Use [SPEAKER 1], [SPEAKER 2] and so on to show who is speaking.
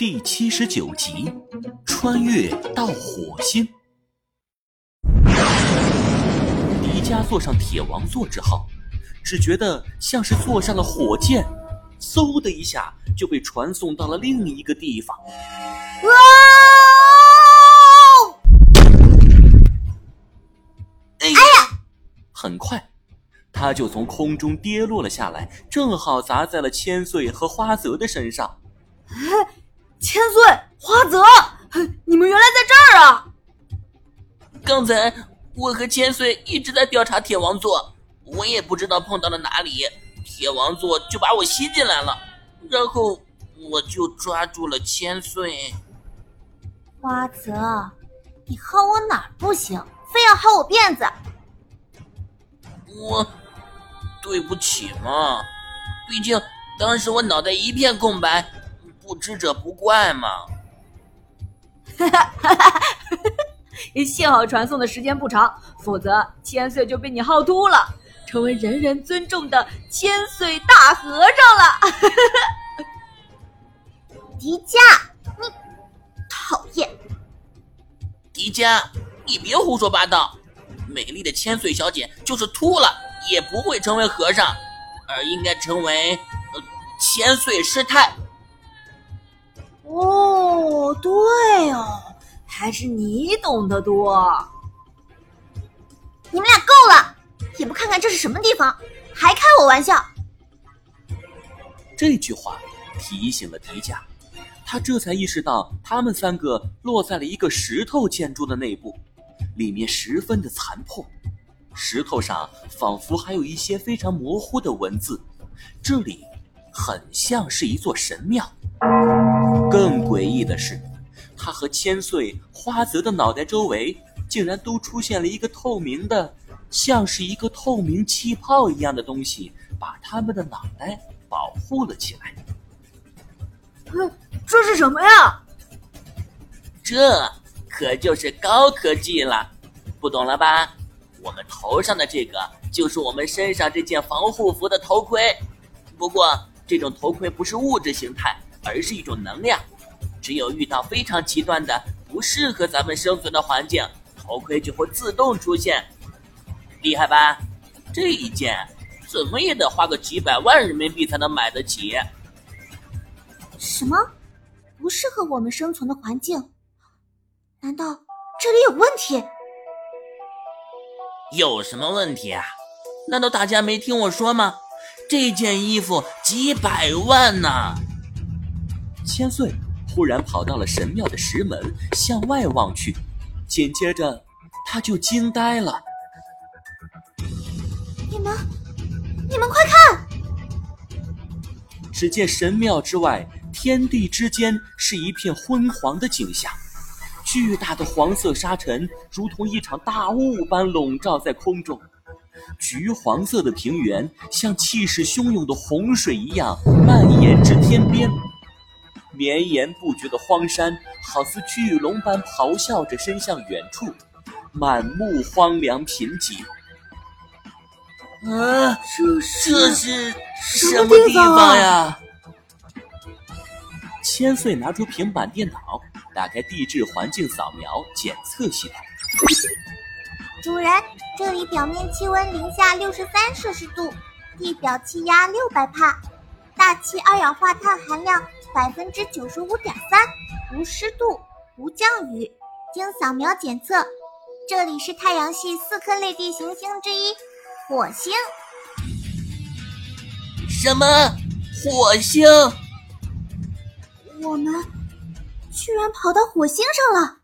[SPEAKER 1] 第七十九集：穿越到火星。迪迦坐上铁王座之后，只觉得像是坐上了火箭，嗖的一下就被传送到了另一个地方。
[SPEAKER 2] 哇！
[SPEAKER 1] 哎呀！很快。他就从空中跌落了下来，正好砸在了千岁和花泽的身上。
[SPEAKER 2] 哎，千岁、花泽，你们原来在这儿啊！
[SPEAKER 3] 刚才我和千岁一直在调查铁王座，我也不知道碰到了哪里，铁王座就把我吸进来了，然后我就抓住了千岁。
[SPEAKER 2] 花泽，你薅我哪儿不行，非要薅我辫子？
[SPEAKER 3] 我。对不起嘛，毕竟当时我脑袋一片空白，不知者不怪嘛。
[SPEAKER 2] 哈哈哈哈哈！幸好传送的时间不长，否则千岁就被你薅秃了，成为人人尊重的千岁大和尚了。
[SPEAKER 4] 迪迦，你讨厌！
[SPEAKER 3] 迪迦，你别胡说八道！美丽的千岁小姐就是秃了。也不会成为和尚，而应该成为千岁师太。
[SPEAKER 2] 哦，对哦，还是你懂得多。
[SPEAKER 4] 你们俩够了，也不看看这是什么地方，还开我玩笑。
[SPEAKER 1] 这句话提醒了迪迦，他这才意识到他们三个落在了一个石头建筑的内部，里面十分的残破。石头上仿佛还有一些非常模糊的文字，这里很像是一座神庙。更诡异的是，他和千岁、花泽的脑袋周围竟然都出现了一个透明的，像是一个透明气泡一样的东西，把他们的脑袋保护了起来。
[SPEAKER 2] 嗯，这是什么呀？
[SPEAKER 3] 这可就是高科技了，不懂了吧？我们头上的这个就是我们身上这件防护服的头盔，不过这种头盔不是物质形态，而是一种能量。只有遇到非常极端的、不适合咱们生存的环境，头盔就会自动出现。厉害吧？这一件怎么也得花个几百万人民币才能买得起。
[SPEAKER 4] 什么？不适合我们生存的环境？难道这里有问题？
[SPEAKER 3] 有什么问题啊？难道大家没听我说吗？这件衣服几百万呢！
[SPEAKER 1] 千岁忽然跑到了神庙的石门，向外望去，紧接着他就惊呆了。
[SPEAKER 4] 你们，你们快看！
[SPEAKER 1] 只见神庙之外，天地之间是一片昏黄的景象。巨大的黄色沙尘如同一场大雾般笼罩在空中，橘黄色的平原像气势汹涌的洪水一样蔓延至天边，绵延不绝的荒山好似巨龙般咆哮着伸向远处，满目荒凉贫瘠。
[SPEAKER 3] 啊，
[SPEAKER 2] 这是
[SPEAKER 3] 这是什么地方呀？
[SPEAKER 1] 千岁拿出平板电脑。打开地质环境扫描检测系统。
[SPEAKER 4] 主人，这里表面气温零下六十三摄氏度，地表气压六百帕，大气二氧化碳含量百分之九十五点三，无湿度，无降雨。经扫描检测，这里是太阳系四颗类地行星之一——火星。
[SPEAKER 3] 什么？火星？
[SPEAKER 4] 我们？居然跑到火星上了！